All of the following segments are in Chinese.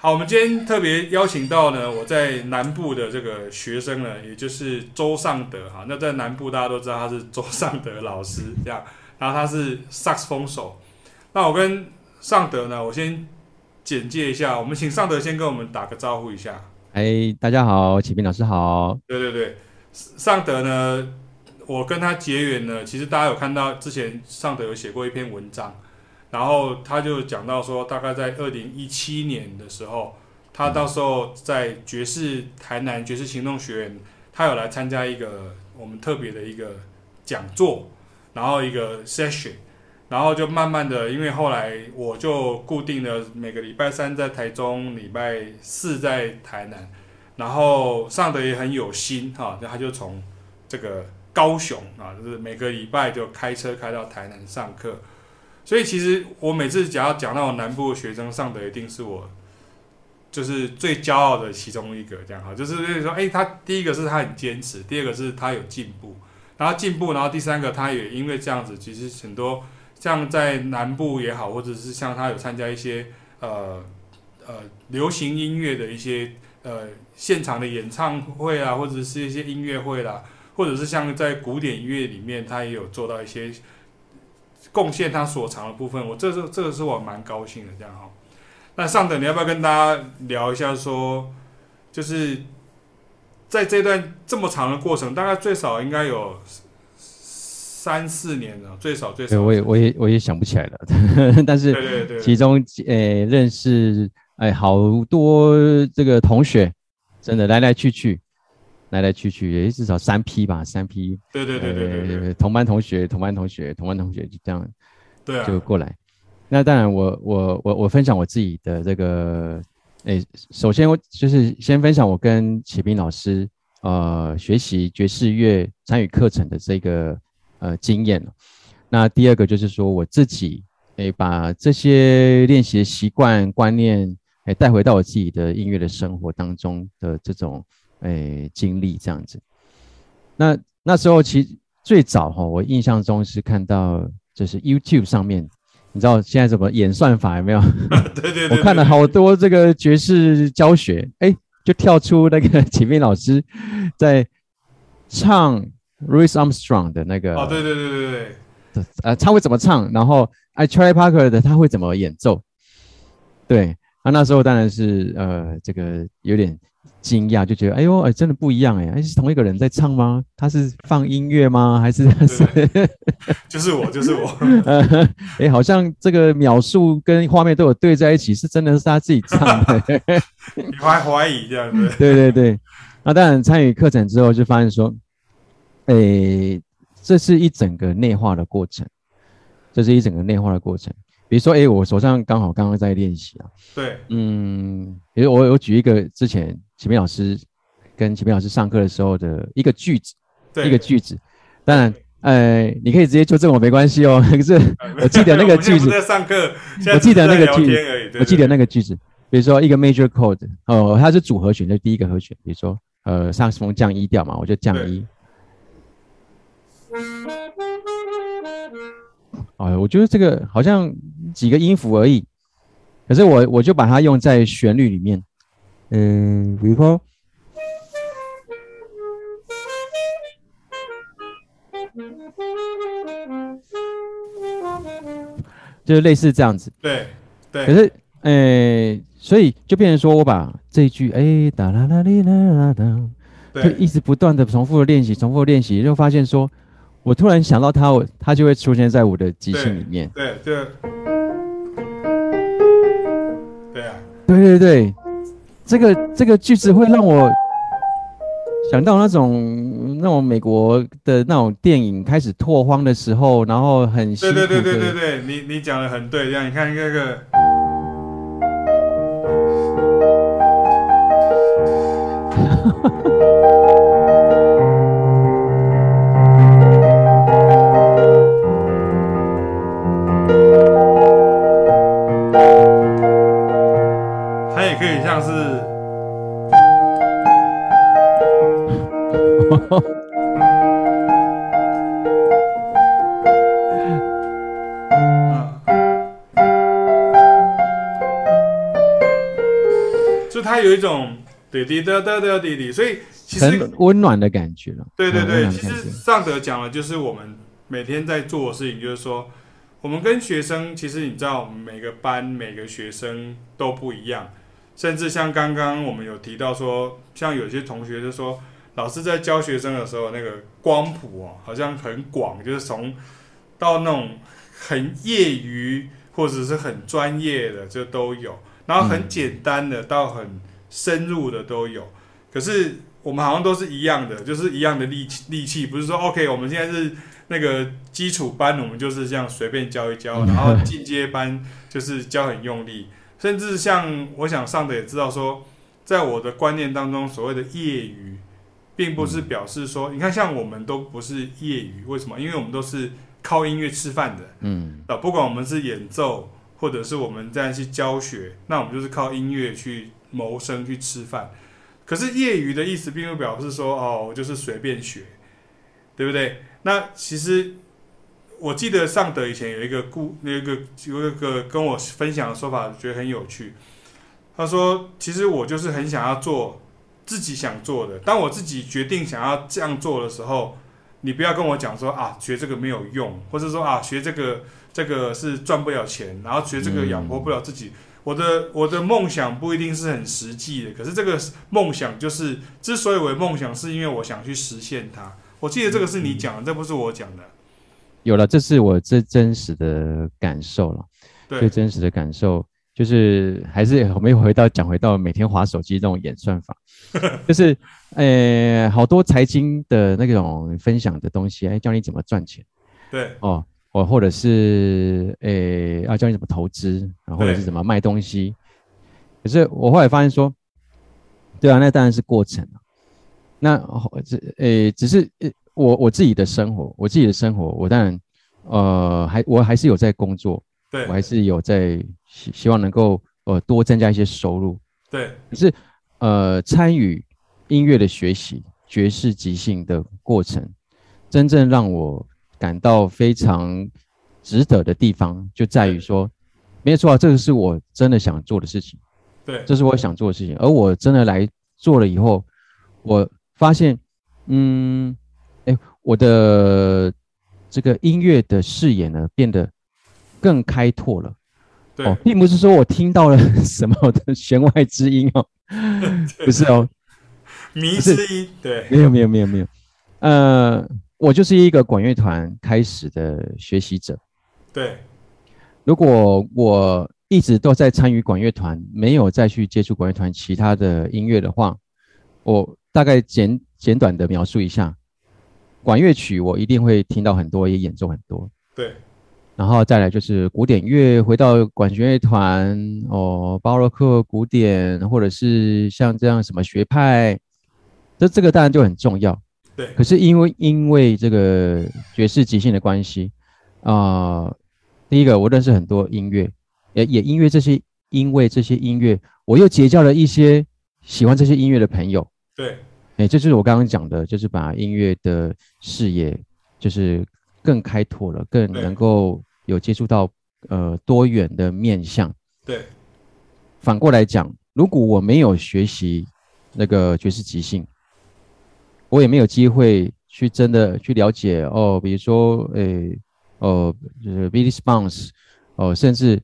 好，我们今天特别邀请到呢，我在南部的这个学生呢，也就是周尚德哈。那在南部大家都知道他是周尚德老师这样，然后他是萨克斯风手。那我跟尚德呢，我先简介一下，我们请尚德先跟我们打个招呼一下。哎，大家好，启斌老师好。对对对，尚德呢，我跟他结缘呢，其实大家有看到之前尚德有写过一篇文章。然后他就讲到说，大概在二零一七年的时候，他到时候在爵士台南爵士行动学院，他有来参加一个我们特别的一个讲座，然后一个 session，然后就慢慢的，因为后来我就固定的每个礼拜三在台中，礼拜四在台南，然后上的也很有心哈，那他就从这个高雄啊，就是每个礼拜就开车开到台南上课。所以其实我每次只要讲到南部学生上的，一定是我就是最骄傲的其中一个，这样哈，就是说，哎，他第一个是他很坚持，第二个是他有进步，然后进步，然后第三个他也因为这样子，其实很多像在南部也好，或者是像他有参加一些呃呃流行音乐的一些呃现场的演唱会啊，或者是一些音乐会啦，或者是像在古典音乐里面，他也有做到一些。贡献他所长的部分，我这是这个是我蛮高兴的，这样哈。那上等，你要不要跟大家聊一下说，就是在这段这么长的过程，大概最少应该有三四年了，最少最少。我也我也我也想不起来了，但是其中诶、呃、认识哎好多这个同学，真的来来去去。来来去去也至少三批吧，三批。对对对对对，对，同班同学，同班同学，同班同学就这样，对、啊，就过来。那当然我，我我我我分享我自己的这个，诶，首先我就是先分享我跟启斌老师呃学习爵士乐参与课程的这个呃经验。那第二个就是说我自己诶把这些练习的习惯观念诶带回到我自己的音乐的生活当中的这种。诶，经历这样子，那那时候其实最早哈，我印象中是看到就是 YouTube 上面，你知道现在怎么演算法有没有？对对对，对，我看了好多这个爵士教学，哎，就跳出那个启明老师在唱 Louis Armstrong 的那个哦，对对对对对，呃，他会怎么唱？然后哎，Charlie Parker 的他会怎么演奏？对，那那时候当然是呃，这个有点。惊讶就觉得，哎呦，哎，真的不一样哎，哎，是同一个人在唱吗？他是放音乐吗？还是他是？就是我，就是我。哎，好像这个描述跟画面都有对在一起，是真的是他自己唱的。你还怀疑这样子？对对对。那当然，参与课程之后就发现说，哎，这是一整个内化的过程，这是一整个内化的过程。比如说，哎，我手上刚好刚刚在练习啊。对。嗯，比如我我举一个之前。启明老师跟启明老师上课的时候的一个句子，一个句子。当然，呃，你可以直接纠正我没关系哦。可是我记得那个 句子，在上课，我记得那个句子，我记得那个句子。比如说一个 major chord，哦，它是组合弦，就是第一个和弦。比如说，呃，萨克斯风降一调嘛，我就降一。哦，我觉得这个好像几个音符而已，可是我我就把它用在旋律里面。嗯，比如说，就是类似这样子。对，对。可是，诶，所以就变成说我把这一句，哎，哒啦啦哩啦啦哒，就一直不断的重复的练习，重复的练习，就发现说，我突然想到他，我它就会出现在我的即兴里面。对对。对啊。对对对。这个这个句子会让我想到那种那种美国的那种电影开始拓荒的时候，然后很。对对对对对对，你你讲的很对，这样你看这个。有一种滴滴答答的滴滴，所以其实很温暖的感觉了。对对对，其实上德讲了就是我们每天在做的事情，就是说我们跟学生，其实你知道，我们每个班每个学生都不一样，甚至像刚刚我们有提到说，像有些同学就说，老师在教学生的时候，那个光谱哦，好像很广，就是从到那种很业余或者是很专业的，这都有。然后很简单的到很深入的都有，可是我们好像都是一样的，就是一样的力气力气，不是说 OK，我们现在是那个基础班，我们就是这样随便教一教，然后进阶班就是教很用力，甚至像我想上的也知道说，在我的观念当中，所谓的业余，并不是表示说，你看像我们都不是业余，为什么？因为我们都是靠音乐吃饭的，嗯，啊，不管我们是演奏。或者是我们这样去教学，那我们就是靠音乐去谋生去吃饭。可是业余的意思，并不表示说哦，我就是随便学，对不对？那其实我记得尚德以前有一个故，那个有一个跟我分享的说法，觉得很有趣。他说：“其实我就是很想要做自己想做的。当我自己决定想要这样做的时候，你不要跟我讲说啊，学这个没有用，或者说啊，学这个。”这个是赚不了钱，然后觉得这个养活不了自己。嗯、我的我的梦想不一定是很实际的，可是这个梦想就是之所以为梦想，是因为我想去实现它。我记得这个是你讲的，嗯、这不是我讲的。有了，这是我最真实的感受了。对，最真实的感受就是还是我们又回到讲回到每天划手机这种演算法，就是呃好多财经的那种分享的东西，哎，教你怎么赚钱。对，哦。或或者是诶、欸，要教你怎么投资，然后，或者是怎么卖东西。可是我后来发现说，对啊，那当然是过程。那这诶、欸，只是我我自己的生活，我自己的生活，我当然呃还我还是有在工作，对我还是有在希希望能够呃多增加一些收入。对，可是呃参与音乐的学习，爵士即兴的过程，真正让我。感到非常值得的地方，就在于说，没错啊，这个是我真的想做的事情，对，这是我想做的事情。而我真的来做了以后，我发现，嗯，哎，我的这个音乐的视野呢，变得更开拓了。对，哦，并不是说我听到了 什么的弦外之音哦，不是哦，迷之音，对，没有，没有，没有，没有，呃。我就是一个管乐团开始的学习者。对，如果我一直都在参与管乐团，没有再去接触管乐团其他的音乐的话，我大概简简短的描述一下，管乐曲我一定会听到很多，也演奏很多。对，然后再来就是古典乐，回到管弦乐团哦，巴洛克古典，或者是像这样什么学派，这这个当然就很重要。对，可是因为因为这个爵士即兴的关系啊、呃，第一个我认识很多音乐，也也因为这些因为这些音乐，我又结交了一些喜欢这些音乐的朋友。对，哎，这就是我刚刚讲的，就是把音乐的视野就是更开拓了，更能够有接触到呃多元的面向。对，反过来讲，如果我没有学习那个爵士即兴。我也没有机会去真的去了解哦，比如说，诶、欸，哦，就是 Billy Sponge，哦，甚至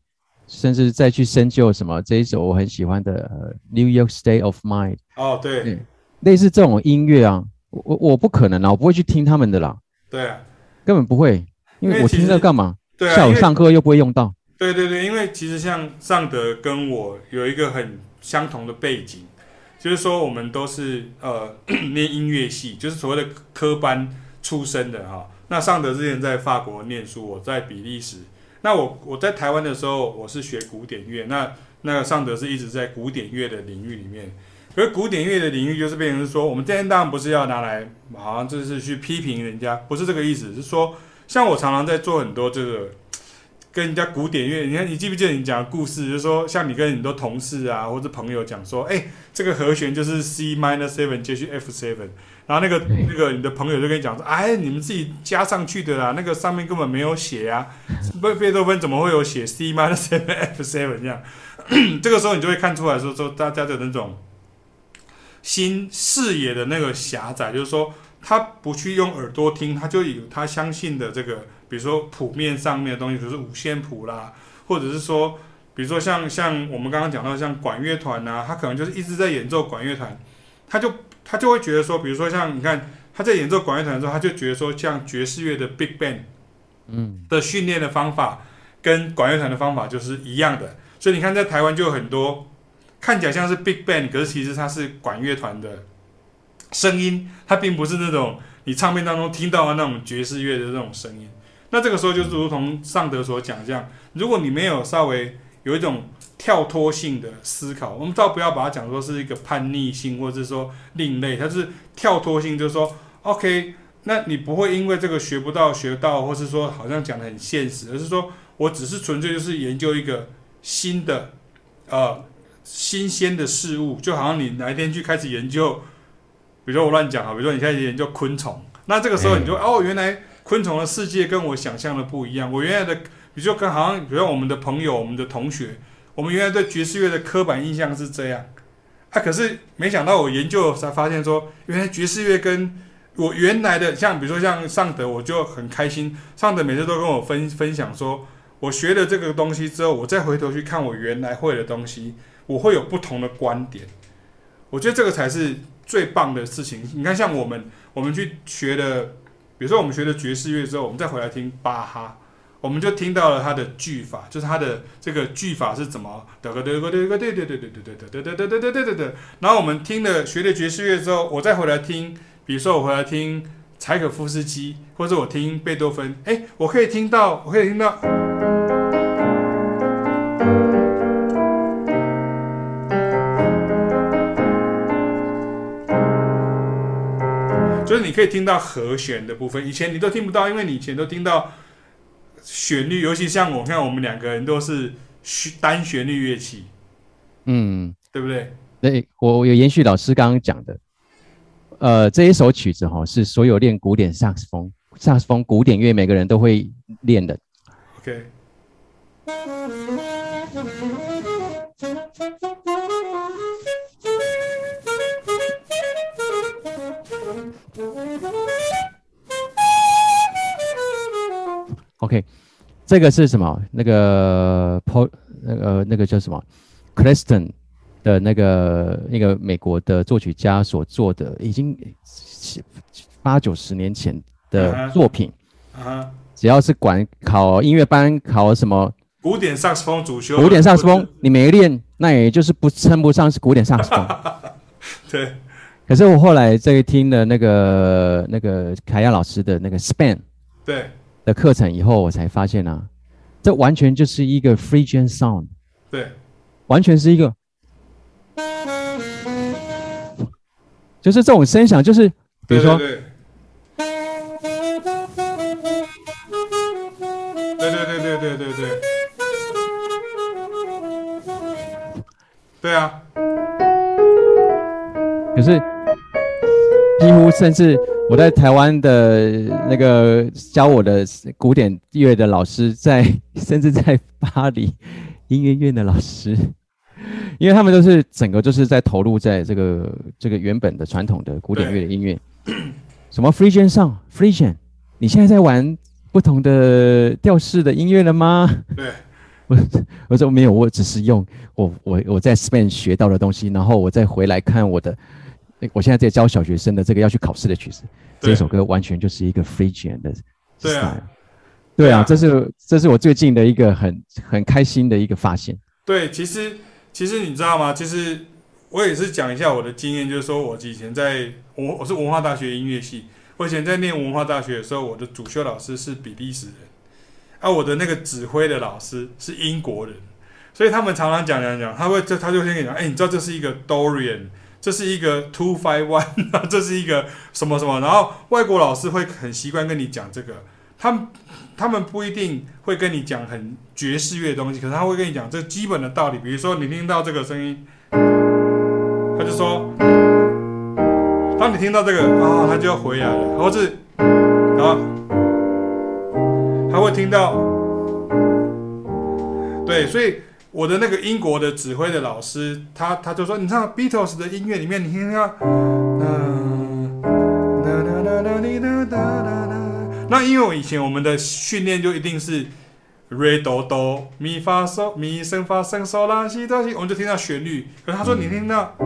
甚至再去深究什么这一首我很喜欢的、呃、New York State of Mind。哦，对，嗯、类似这种音乐啊，我我不可能啊，我不会去听他们的啦。对啊，根本不会，因为我听这干嘛？对啊，下午上课又不会用到。对对对，因为其实像尚德跟我有一个很相同的背景。就是说，我们都是呃 念音乐系，就是所谓的科班出身的哈。那尚德之前在法国念书，我在比利时。那我我在台湾的时候，我是学古典乐。那那尚德是一直在古典乐的领域里面。可是古典乐的领域就是变成是说，我们今天当然不是要拿来好像就是去批评人家，不是这个意思。是说，像我常常在做很多这个跟人家古典乐，你看你记不记得你讲的故事，就是说像你跟很多同事啊或者朋友讲说，哎，这个和弦就是 C minor seven 接续 F seven，然后那个那个你的朋友就跟你讲说，哎，你们自己加上去的啦，那个上面根本没有写啊，贝贝多芬怎么会有写 C minor seven F seven 这样？这个时候你就会看出来说说大家的那种新视野的那个狭窄，就是说。他不去用耳朵听，他就有他相信的这个，比如说谱面上面的东西，比如说五线谱啦，或者是说，比如说像像我们刚刚讲到像管乐团呐，他可能就是一直在演奏管乐团，他就他就会觉得说，比如说像你看他在演奏管乐团的时候，他就觉得说，像爵士乐的 Big Band，嗯，的训练的方法跟管乐团的方法就是一样的，所以你看在台湾就有很多看起来像是 Big Band，可是其实它是管乐团的。声音，它并不是那种你唱片当中听到的那种爵士乐的那种声音。那这个时候就是如同尚德所讲这样，如果你没有稍微有一种跳脱性的思考，我们倒不要把它讲说是一个叛逆性，或者是说另类，它是跳脱性，就是说，OK，那你不会因为这个学不到学到，或是说好像讲的很现实，而是说我只是纯粹就是研究一个新的呃新鲜的事物，就好像你哪一天去开始研究。比如说我乱讲啊，比如说你开始研究昆虫，那这个时候你就、欸、哦，原来昆虫的世界跟我想象的不一样。我原来的，比如说跟好像，比如说我们的朋友、我们的同学，我们原来对爵士乐的刻板印象是这样，啊，可是没想到我研究才发现说，原来爵士乐跟我原来的像，比如说像尚德，我就很开心。尚德每次都跟我分分享说，我学了这个东西之后，我再回头去看我原来会的东西，我会有不同的观点。我觉得这个才是。最棒的事情，你看，像我们，我们去学的，比如说我们学了爵士乐之后，我们再回来听巴哈，我们就听到了它的句法，就是它的这个句法是怎么，得个得个得个对对对对对对对对对对对对对。然后我们听了学了爵士乐之后，我再回来听，比如说我回来听柴可夫斯基，或者我听贝多芬，哎，我可以听到，我可以听到。可以听到和弦的部分，以前你都听不到，因为你以前都听到旋律，尤其像我看我们两个人都是单旋律乐器，嗯，对不对？对，我有延续老师刚刚讲的，呃，这一首曲子哈是所有练古典萨克斯风、萨克斯风古典乐每个人都会练的。OK。OK，这个是什么？那个 Paul，那个那个叫什么？Creston 的那个那个美国的作曲家所做的，已经八九十年前的作品。啊、uh-huh. uh-huh. 只要是管考音乐班，考什么古典萨克斯风主修，古典萨克斯风，你没练，那也就是不称不上是古典萨克斯风。对。可是我后来在听了那个那个凯亚老师的那个 span 对。的课程以后，我才发现啊，这完全就是一个 free gen sound 对，完全是一个就是这种声响，就是，比如说对对对对对对对，对啊，可是。几乎甚至。我在台湾的那个教我的古典乐的老师在，在 甚至在巴黎音乐院的老师，因为他们都是整个就是在投入在这个这个原本的传统的古典乐的音乐，什么 Phrygian song，Phrygian，你现在在玩不同的调式的音乐了吗？对，我 我说没有，我只是用我我我在 Spain 学到的东西，然后我再回来看我的。我现在在教小学生的这个要去考试的曲子，这首歌完全就是一个 Phrygian 的 style。对啊，对啊，这是这是我最近的一个很很开心的一个发现。对，其实其实你知道吗？其实我也是讲一下我的经验，就是说我以前在我我是文化大学音乐系，我以前在念文化大学的时候，我的主修老师是比利时人，啊，我的那个指挥的老师是英国人，所以他们常常讲讲讲，他会就他就先跟你讲，哎，你知道这是一个 Dorian。这是一个 two five one，这是一个什么什么，然后外国老师会很习惯跟你讲这个，他们他们不一定会跟你讲很爵士乐的东西，可是他会跟你讲这基本的道理。比如说，你听到这个声音，他就说，当你听到这个啊，他就要回来了，或是啊，他会听到，对，所以。我的那个英国的指挥的老师，他他就说，你知道 Beatles 的音乐里面，你听到，那因为我以前我们的训练就一定是 Re Do Do Mi Fa So Mi 升发升 So 啦西哆西，我们就听到旋律。可是他说你听到，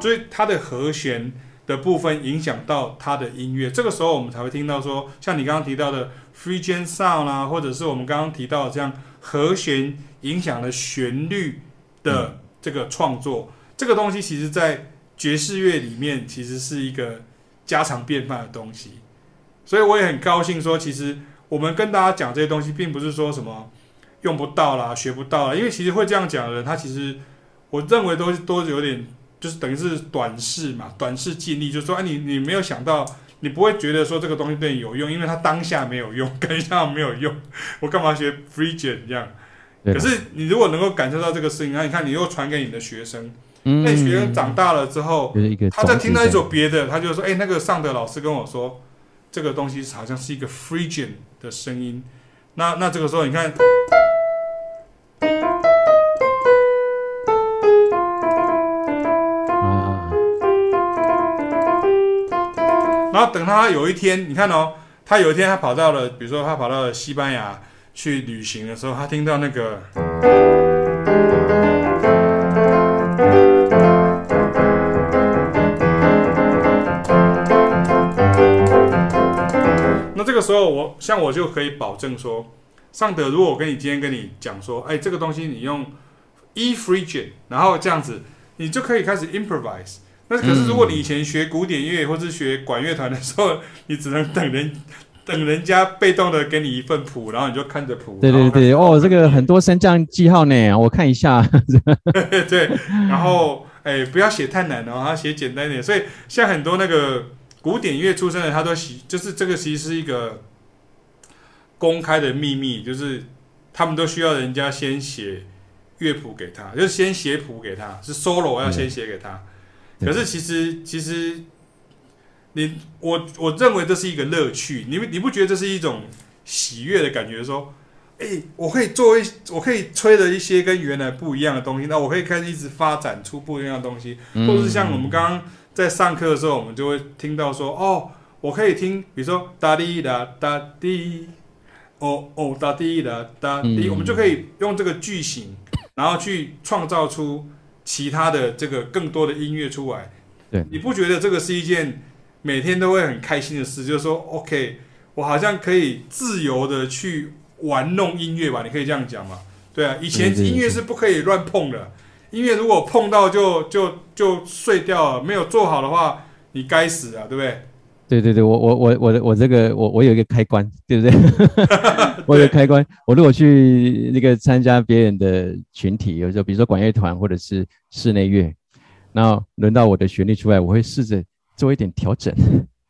所以他的和弦。的部分影响到他的音乐，这个时候我们才会听到说，像你刚刚提到的 Phrygian sound 啦，或者是我们刚刚提到的这样和弦影响了旋律的这个创作，嗯、这个东西其实在爵士乐里面其实是一个家常便饭的东西，所以我也很高兴说，其实我们跟大家讲这些东西，并不是说什么用不到啦、学不到啦，因为其实会这样讲的人，他其实我认为都都有点。就是等于是短视嘛，短视尽力，就是说，哎，你你没有想到，你不会觉得说这个东西对你有用，因为它当下没有用，当下没有用，我干嘛学 Phrygian 这样？可是你如果能够感受到这个事情，那你看你又传给你的学生，那你学生长大了之后，他在听到一首别的，他就说，哎，那个上德老师跟我说，这个东西好像是一个 Phrygian 的声音，那那这个时候你看。然后等他有一天，你看哦，他有一天他跑到了，比如说他跑到了西班牙去旅行的时候，他听到那个，那这个时候我像我就可以保证说，尚德，如果我跟你今天跟你讲说，哎，这个东西你用 E Phrygian，然后这样子，你就可以开始 improvise。那可是，如果你以前学古典乐或是学管乐团的时候，你只能等人等人家被动的给你一份谱，然后你就看着谱。对对对，哦，这个很多升降记号呢，我看一下。对，然后哎，不要写太难哦，他写简单一点。所以像很多那个古典乐出身的，他都喜，就是这个其实是一个公开的秘密，就是他们都需要人家先写乐谱给他，就是先写谱给他，是 solo 要先写给他。嗯可是其实其实你我我认为这是一个乐趣，你你不觉得这是一种喜悦的感觉？说，哎、欸，我可以做一，我可以吹了一些跟原来不一样的东西，那我可以开始一直发展出不一样的东西，或者是像我们刚刚在上课的时候，我们就会听到说，哦，我可以听，比如说哒滴哒哒滴，哦哦哒滴哒哒滴，我们就可以用这个句型，然后去创造出。其他的这个更多的音乐出来，对，你不觉得这个是一件每天都会很开心的事？就是说，OK，我好像可以自由的去玩弄音乐吧？你可以这样讲吗？对啊，以前音乐是不可以乱碰的，音乐如果碰到就就就碎掉了，没有做好的话，你该死啊，对不对？对对对，我我我我的我这个我我有一个开关，对不对？我有开关。我如果去那个参加别人的群体，有时候比如说管乐团或者是室内乐，然后轮到我的旋律出来，我会试着做一点调整。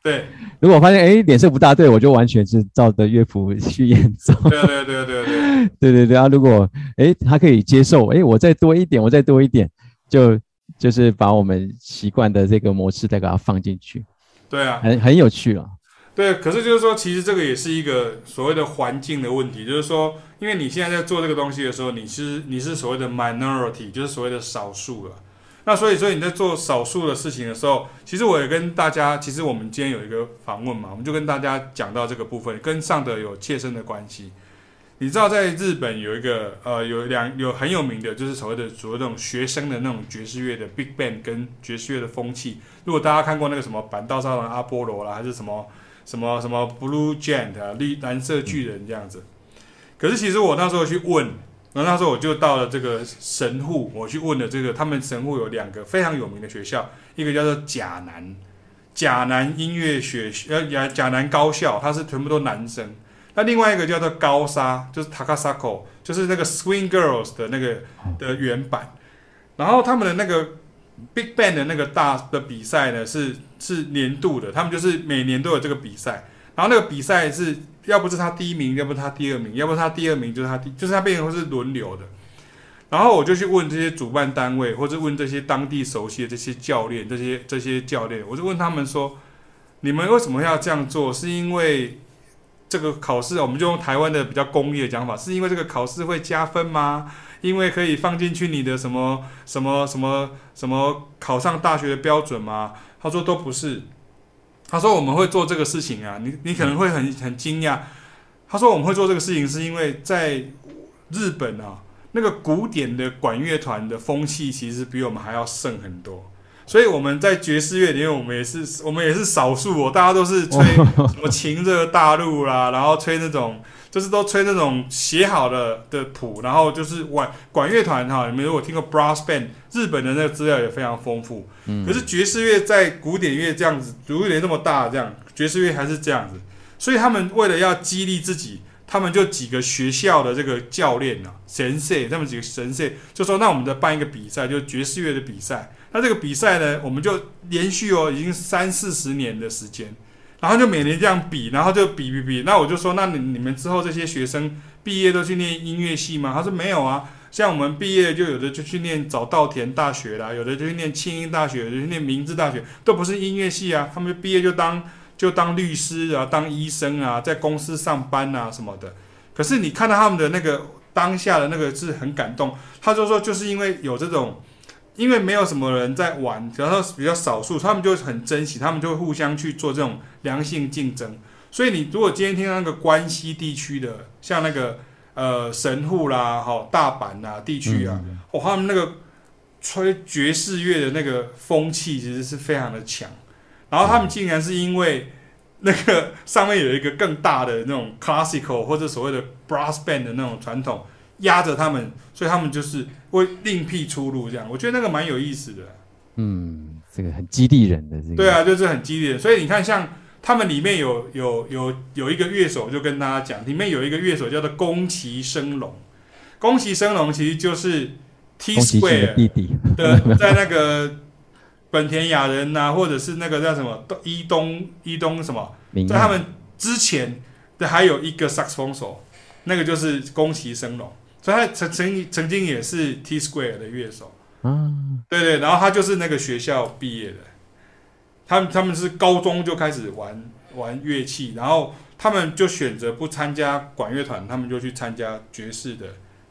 对，如果发现哎脸色不大对，我就完全是照着乐谱去演奏。对对对对对 对对对啊！如果哎他可以接受，哎我再多一点，我再多一点，就就是把我们习惯的这个模式再给他放进去。对啊，很很有趣了、啊。对，可是就是说，其实这个也是一个所谓的环境的问题，就是说，因为你现在在做这个东西的时候，你是你是所谓的 minority，就是所谓的少数了。那所以说你在做少数的事情的时候，其实我也跟大家，其实我们今天有一个访问嘛，我们就跟大家讲到这个部分，跟尚德有切身的关系。你知道，在日本有一个呃，有两有很有名的，就是所谓的所谓那种学生的那种爵士乐的 big band 跟爵士乐的风气。如果大家看过那个什么坂道上的阿波罗啦，还是什么什么什么 Blue Giant 啊，绿蓝色巨人这样子。可是其实我那时候去问，然后那时候我就到了这个神户，我去问了这个他们神户有两个非常有名的学校，一个叫做甲南甲南音乐学呃甲甲南高校，它是全部都男生。那另外一个叫做高沙，就是 Takasako，就是那个 Swing Girls 的那个的原版。然后他们的那个 Big Band 的那个大的比赛呢，是是年度的，他们就是每年都有这个比赛。然后那个比赛是要不是他第一名，要不是他第二名，要不是他第二名就是他第，就是他变成是轮流的。然后我就去问这些主办单位，或者问这些当地熟悉的这些教练，这些这些教练，我就问他们说：你们为什么要这样做？是因为这个考试，我们就用台湾的比较功利的讲法，是因为这个考试会加分吗？因为可以放进去你的什么什么什么什么考上大学的标准吗？他说都不是。他说我们会做这个事情啊，你你可能会很很惊讶。他说我们会做这个事情是因为在日本啊，那个古典的管乐团的风气其实比我们还要盛很多。所以我们在爵士乐里面，我们也是我们也是少数哦，大家都是吹 什么情热大陆啦，然后吹那种。就是都吹那种写好的的谱，然后就是管管乐团哈，你们如果听过 brass band，日本的那个资料也非常丰富。嗯，可是爵士乐在古典乐这样子，古典那么大这样，爵士乐还是这样子。所以他们为了要激励自己，他们就几个学校的这个教练啊，神社，他们几个神社就说，那我们再办一个比赛，就爵士乐的比赛。那这个比赛呢，我们就连续哦，已经三四十年的时间。然后就每年这样比，然后就比比比。那我就说，那你你们之后这些学生毕业都去念音乐系吗？他说没有啊，像我们毕业就有的就去念早稻田大学啦，有的就去念庆应大学，有的去念明治大学，都不是音乐系啊。他们毕业就当就当律师啊，当医生啊，在公司上班啊什么的。可是你看到他们的那个当下的那个是很感动。他就说，就是因为有这种。因为没有什么人在玩，然后比较少数，他们就很珍惜，他们就会互相去做这种良性竞争。所以你如果今天听到那个关西地区的，像那个呃神户啦、哈大阪啦地区啊，哦，他们那个吹爵士乐的那个风气其实是非常的强。然后他们竟然是因为那个上面有一个更大的那种 classical 或者所谓的 brass band 的那种传统。压着他们，所以他们就是会另辟出路，这样我觉得那个蛮有意思的。嗯，这个很激励人的这个。对啊，就是很激励人。所以你看，像他们里面有有有有一个乐手，就跟大家讲，里面有一个乐手叫做宫崎升龙。宫崎升龙其实就是 T Square 的弟弟的，在那个本田雅人呐、啊，或者是那个叫什么伊东伊东什么，在他们之前的还有一个 Saxophone 手，那个就是宫崎升龙。所以他曾曾曾经也是 T Square 的乐手，嗯，对对，然后他就是那个学校毕业的，他们他们是高中就开始玩玩乐器，然后他们就选择不参加管乐团，他们就去参加爵士的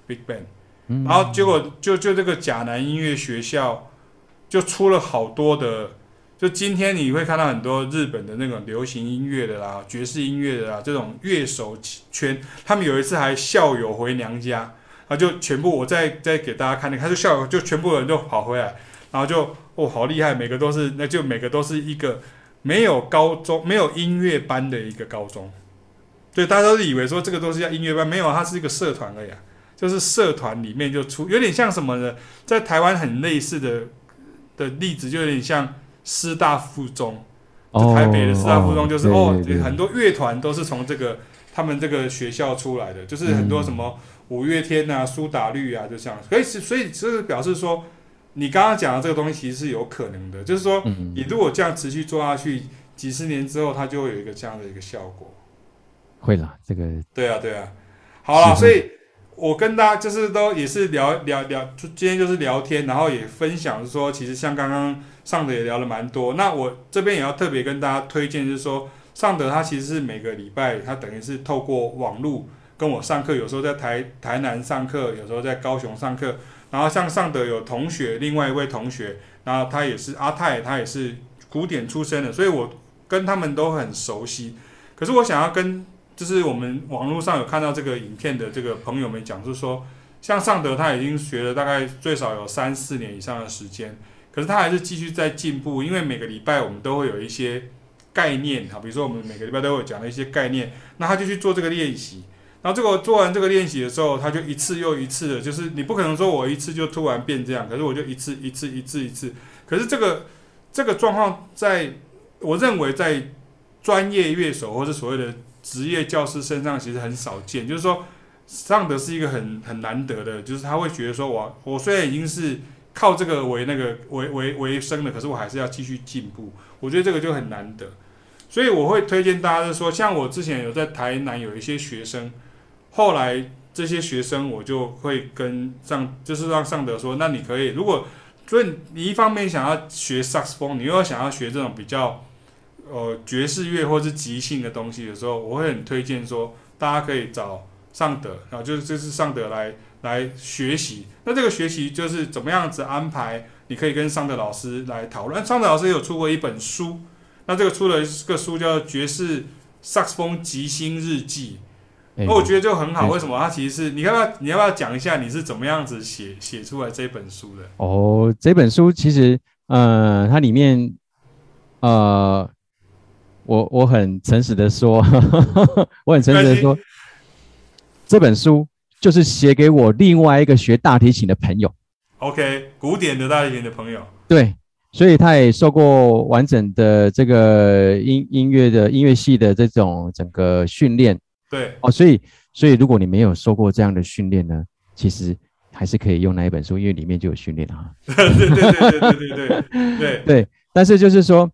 Big Band，然后结果就就这个甲南音乐学校就出了好多的。就今天你会看到很多日本的那种流行音乐的啦、爵士音乐的啦这种乐手圈，他们有一次还校友回娘家。他就全部，我再再给大家看那个，他就笑，就全部人就跑回来，然后就哦，好厉害，每个都是，那就每个都是一个没有高中、没有音乐班的一个高中，对，大家都是以为说这个都是叫音乐班，没有，它是一个社团而已，就是社团里面就出，有点像什么呢？在台湾很类似的的例子，就有点像师大附中，就台北的师大附中，就是哦，很多乐团都是从这个他们这个学校出来的，就是很多什么。五月天呐、啊，苏打绿啊，就这样，所以所以这是表示说，你刚刚讲的这个东西其实是有可能的，就是说，你如果这样持续做下去，几十年之后，它就会有一个这样的一个效果。会了，这个。对啊，对啊。好了，所以我跟大家就是都也是聊聊聊，就今天就是聊天，然后也分享说，其实像刚刚尚德也聊了蛮多。那我这边也要特别跟大家推荐，就是说，尚德他其实是每个礼拜，他等于是透过网络。跟我上课，有时候在台台南上课，有时候在高雄上课。然后像尚德有同学，另外一位同学，然后他也是阿泰，他也是古典出身的，所以我跟他们都很熟悉。可是我想要跟，就是我们网络上有看到这个影片的这个朋友们讲，就是说，像尚德他已经学了大概最少有三四年以上的时间，可是他还是继续在进步，因为每个礼拜我们都会有一些概念，哈，比如说我们每个礼拜都会讲的一些概念，那他就去做这个练习。然后这个做完这个练习的时候，他就一次又一次的，就是你不可能说我一次就突然变这样，可是我就一次一次一次一次。可是这个这个状况，在我认为在专业乐手或者所谓的职业教师身上其实很少见。就是说，尚德是一个很很难得的，就是他会觉得说我我虽然已经是靠这个为那个为为为生的，可是我还是要继续进步。我觉得这个就很难得，所以我会推荐大家是说，像我之前有在台南有一些学生，后来这些学生我就会跟上，就是让尚德说，那你可以，如果所以你一方面想要学萨克斯风，你又要想要学这种比较呃爵士乐或是即兴的东西的时候，我会很推荐说，大家可以找尚德，然后就是这是尚德来来学习。那这个学习就是怎么样子安排？你可以跟尚德老师来讨论。尚德老师有出过一本书，那这个出了一个书叫《爵士萨克斯风即兴日记》，那、欸、我觉得就很好。欸、为什么？它其实是你要不要你要不要讲一下你是怎么样子写写出来这本书的？哦，这本书其实呃，它里面呃，我我很诚实的说，呵 呵我很诚实的说，这本书就是写给我另外一个学大提琴的朋友。OK，古典的大提琴的朋友，对，所以他也受过完整的这个音音乐的音乐系的这种整个训练，对，哦，所以所以如果你没有受过这样的训练呢，其实还是可以用那一本书，因为里面就有训练啊。对对对对对对对对 对，但是就是说，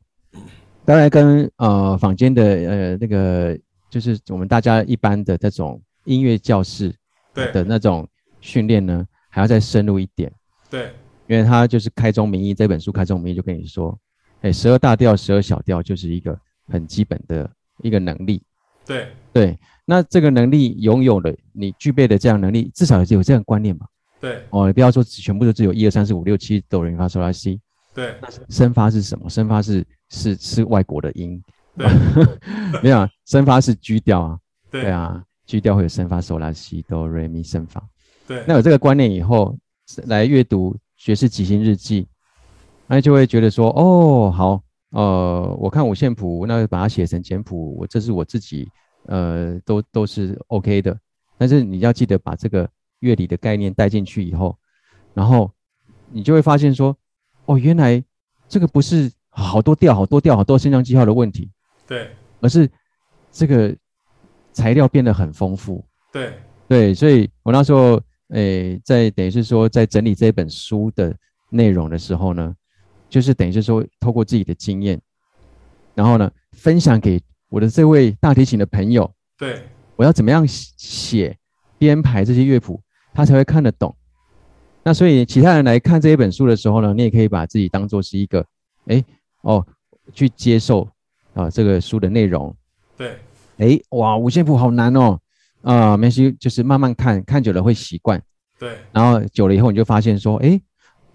当然跟呃坊间的呃那个就是我们大家一般的这种音乐教室的那种训练呢，还要再深入一点。对，因为他就是开宗明义，这本书开宗明义就跟你说，哎，十二大调、十二小调就是一个很基本的一个能力。对对，那这个能力拥有了，你具备的这样能力，至少有这样观念嘛？对哦，你不要说全部都只有一二三四五六七哆来咪发嗦拉西。对，升发是什么？升发是是是外国的音。对，没有，升发是 G 调啊。对，对啊，G 调会有升发嗦拉西哆来咪升发。对，那有这个观念以后。来阅读爵士即兴日记，那就会觉得说，哦，好，呃，我看五线谱，那把它写成简谱，我这是我自己，呃，都都是 OK 的。但是你要记得把这个乐理的概念带进去以后，然后你就会发现说，哦，原来这个不是好多调、好多调、好多升降记号的问题，对，而是这个材料变得很丰富，对，对，所以我那时候。诶，在等于是说，在整理这本书的内容的时候呢，就是等于是说，透过自己的经验，然后呢，分享给我的这位大提琴的朋友。对，我要怎么样写编排这些乐谱，他才会看得懂。那所以其他人来看这一本书的时候呢，你也可以把自己当做是一个，哎，哦，去接受啊这个书的内容。对，哎，哇，五线谱好难哦。啊、呃，没事，就是慢慢看，看久了会习惯。对，然后久了以后，你就发现说，哎，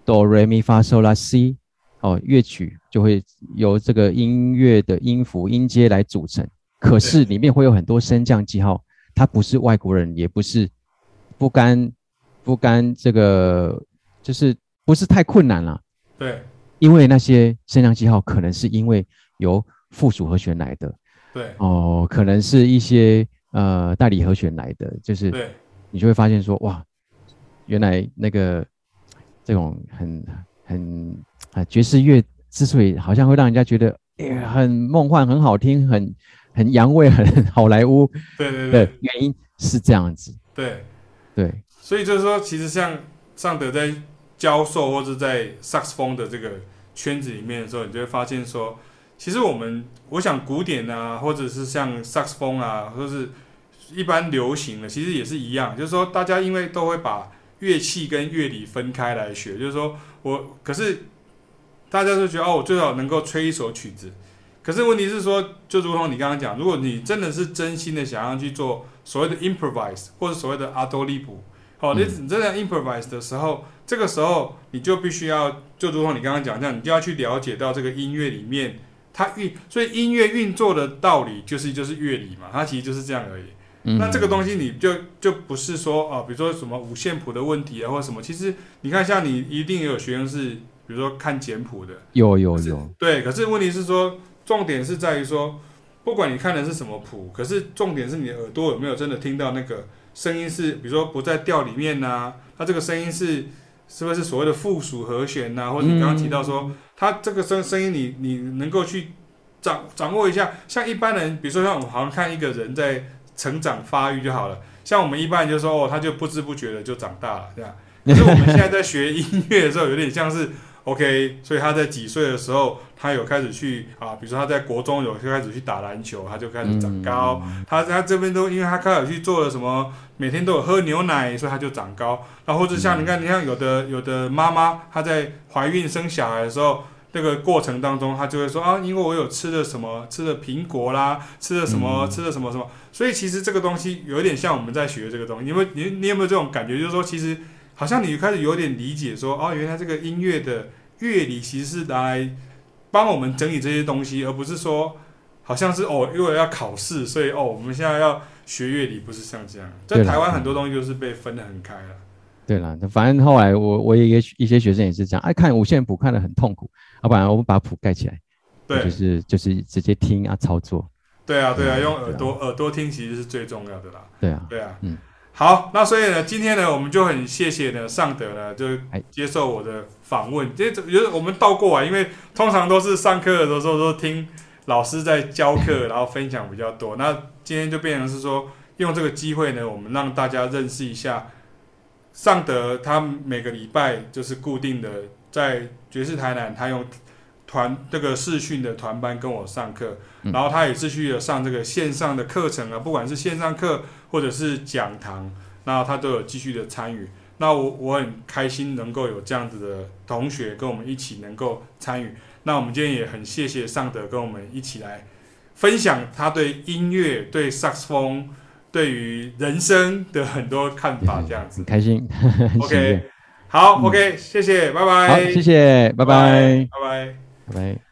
哆来咪发嗦拉西，哦，乐曲就会由这个音乐的音符音阶来组成。可是里面会有很多升降记号，它不是外国人，也不是不甘不甘这个，就是不是太困难了。对，因为那些升降记号可能是因为由附属和弦来的。对，哦，可能是一些。呃，代理和弦来的，就是，你就会发现说，哇，原来那个这种很很啊爵士乐之所以好像会让人家觉得，哎，很梦幻、很好听、很很洋味、很好莱坞，对对对，原因是这样子，对对，所以就是说，其实像尚德在教授或者在萨克斯风的这个圈子里面的时候，你就会发现说。其实我们，我想古典啊，或者是像萨克斯风啊，或者是一般流行的，其实也是一样。就是说，大家因为都会把乐器跟乐理分开来学。就是说我，可是大家都觉得哦，我最好能够吹一首曲子。可是问题是说，就如同你刚刚讲，如果你真的是真心的想要去做所谓的 improvise 或者所谓的阿多利普，好，你你真的 improvise 的时候，这个时候你就必须要，就如同你刚刚讲这样，你就要去了解到这个音乐里面。它运，所以音乐运作的道理就是就是乐理嘛，它其实就是这样而已。嗯、那这个东西你就就不是说啊，比如说什么五线谱的问题啊，或者什么。其实你看，像你一定也有学生是，比如说看简谱的，有有有。对，可是问题是说，重点是在于说，不管你看的是什么谱，可是重点是你的耳朵有没有真的听到那个声音是，比如说不在调里面呐、啊，它这个声音是。是不是所谓的附属和弦呐、啊？或者你刚刚提到说，它这个声声音你，你你能够去掌掌握一下。像一般人，比如说像我们好像看一个人在成长发育就好了。像我们一般人就说，哦，他就不知不觉的就长大了，对吧？可是我们现在在学音乐的时候，有点像是 OK，所以他在几岁的时候，他有开始去啊，比如说他在国中有就开始去打篮球，他就开始长高。嗯、他他这边都因为他开始去做了什么，每天都有喝牛奶，所以他就长高。然后或者像你看，你看有的有的妈妈，她在怀孕生小孩的时候。这个过程当中，他就会说啊，因为我有吃的什么，吃的苹果啦，吃的什么，吃的什么什么，所以其实这个东西有点像我们在学这个东西。因为你你有没有这种感觉？就是说，其实好像你开始有点理解说，哦，原来这个音乐的乐理其实是来帮我们整理这些东西，而不是说好像是哦，因为要考试，所以哦，我们现在要学乐理，不是像这样。在台湾很多东西就是被分得很开了。对了，反正后来我我也一些学生也是这样，爱看五线谱看得很痛苦，要不然我们把谱盖起来，对，就是就是直接听啊操作。对啊对啊，用耳朵耳朵听其实是最重要的啦。对啊对啊，嗯，好，那所以呢，今天呢，我们就很谢谢呢尚德呢，就接受我的访问。这就是我们倒过来，因为通常都是上课的时候都听老师在教课，然后分享比较多。那今天就变成是说，用这个机会呢，我们让大家认识一下。尚德他每个礼拜就是固定的在爵士台南，他用团这个视讯的团班跟我上课，然后他也继续的上这个线上的课程啊，不管是线上课或者是讲堂，那他都有继续的参与。那我我很开心能够有这样子的同学跟我们一起能够参与。那我们今天也很谢谢尚德跟我们一起来分享他对音乐、对萨克斯风。对于人生的很多看法，这样子，很开心。OK，好，OK，谢谢，拜拜。好，谢谢，拜拜，拜拜，拜拜。